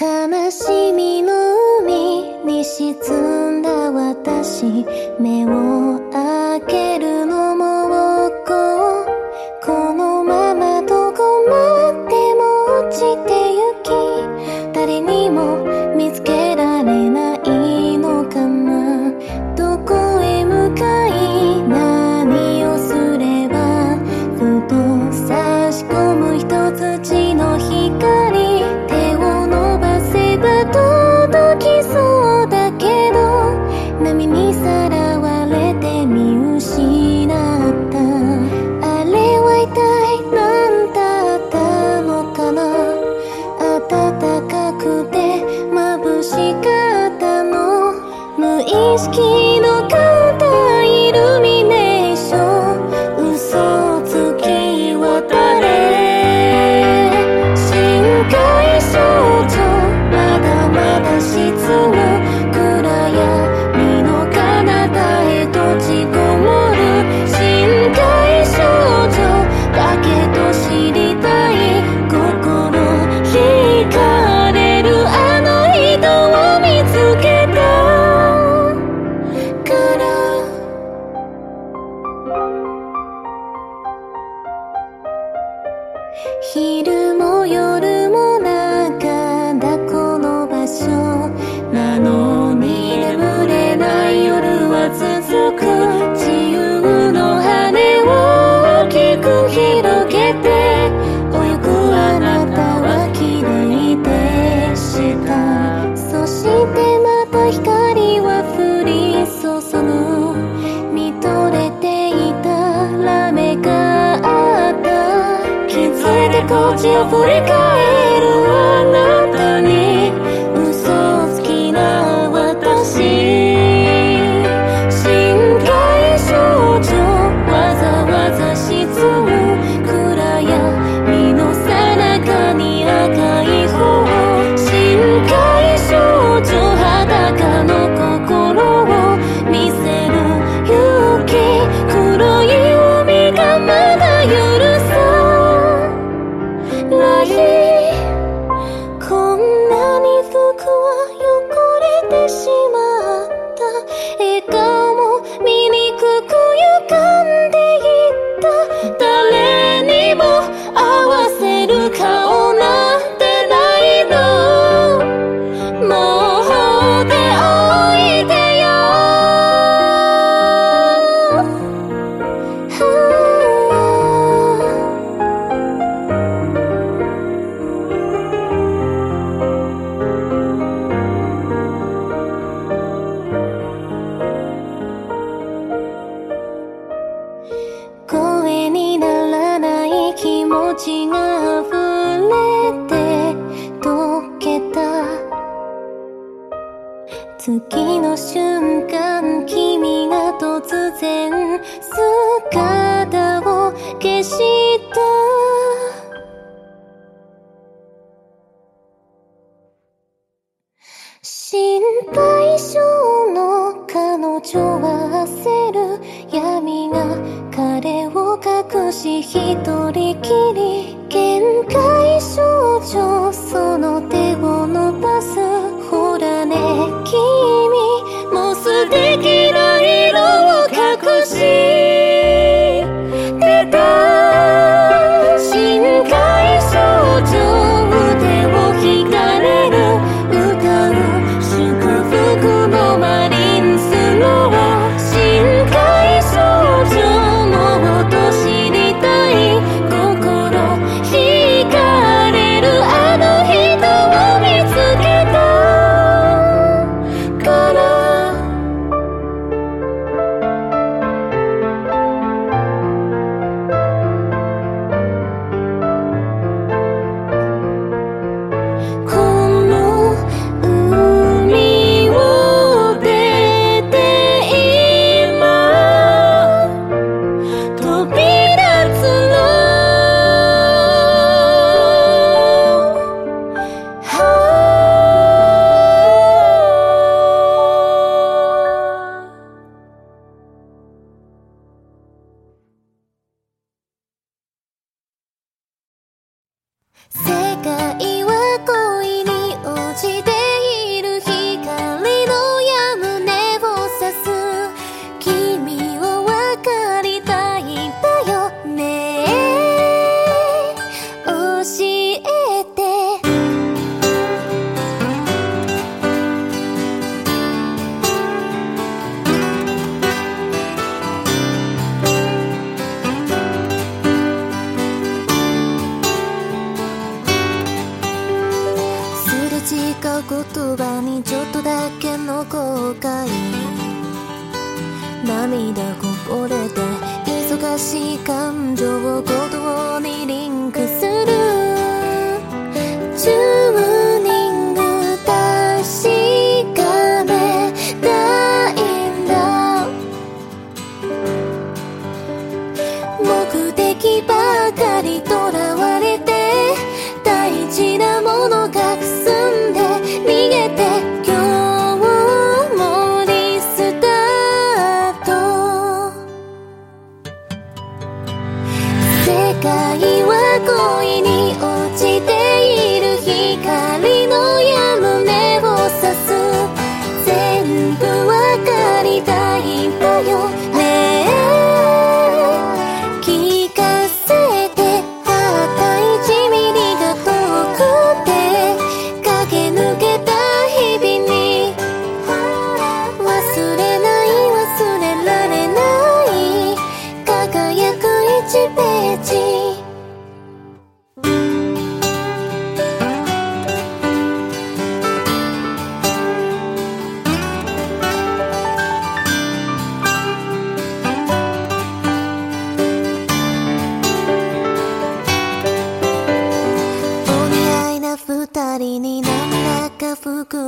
悲しみの海に沈んだ私。目を so. 街を振り返るわな次の瞬間君が突然姿を消した。心配性の彼女は焦る闇が彼を隠し一人きり限界症状。sick 涙こぼれて忙しい感情を言葉にリンクする。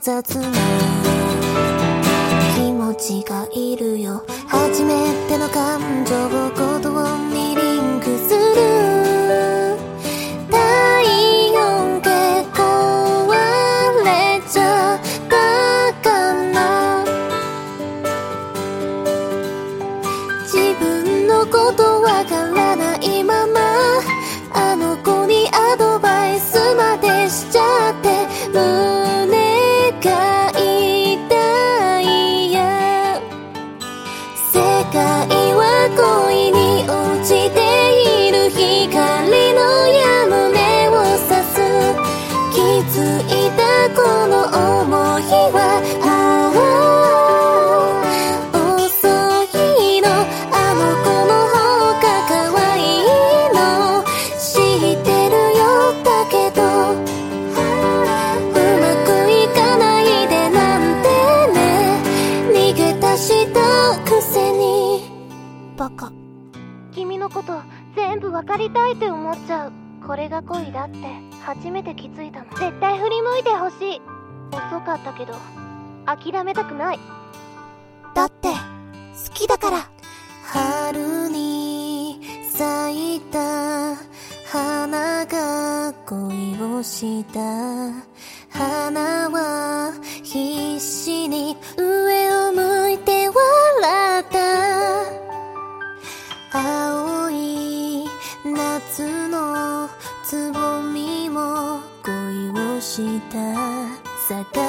雑な気持ちがいるよ。初めての感情を言葉に界かりたいって思っちゃう。これが恋だって。初めて気づいたの。絶対振り向いてほしい。遅かったけど。諦めたくない。だって好きだから。春に咲いた。花が恋をした。花は必死に上を向いて笑った。さか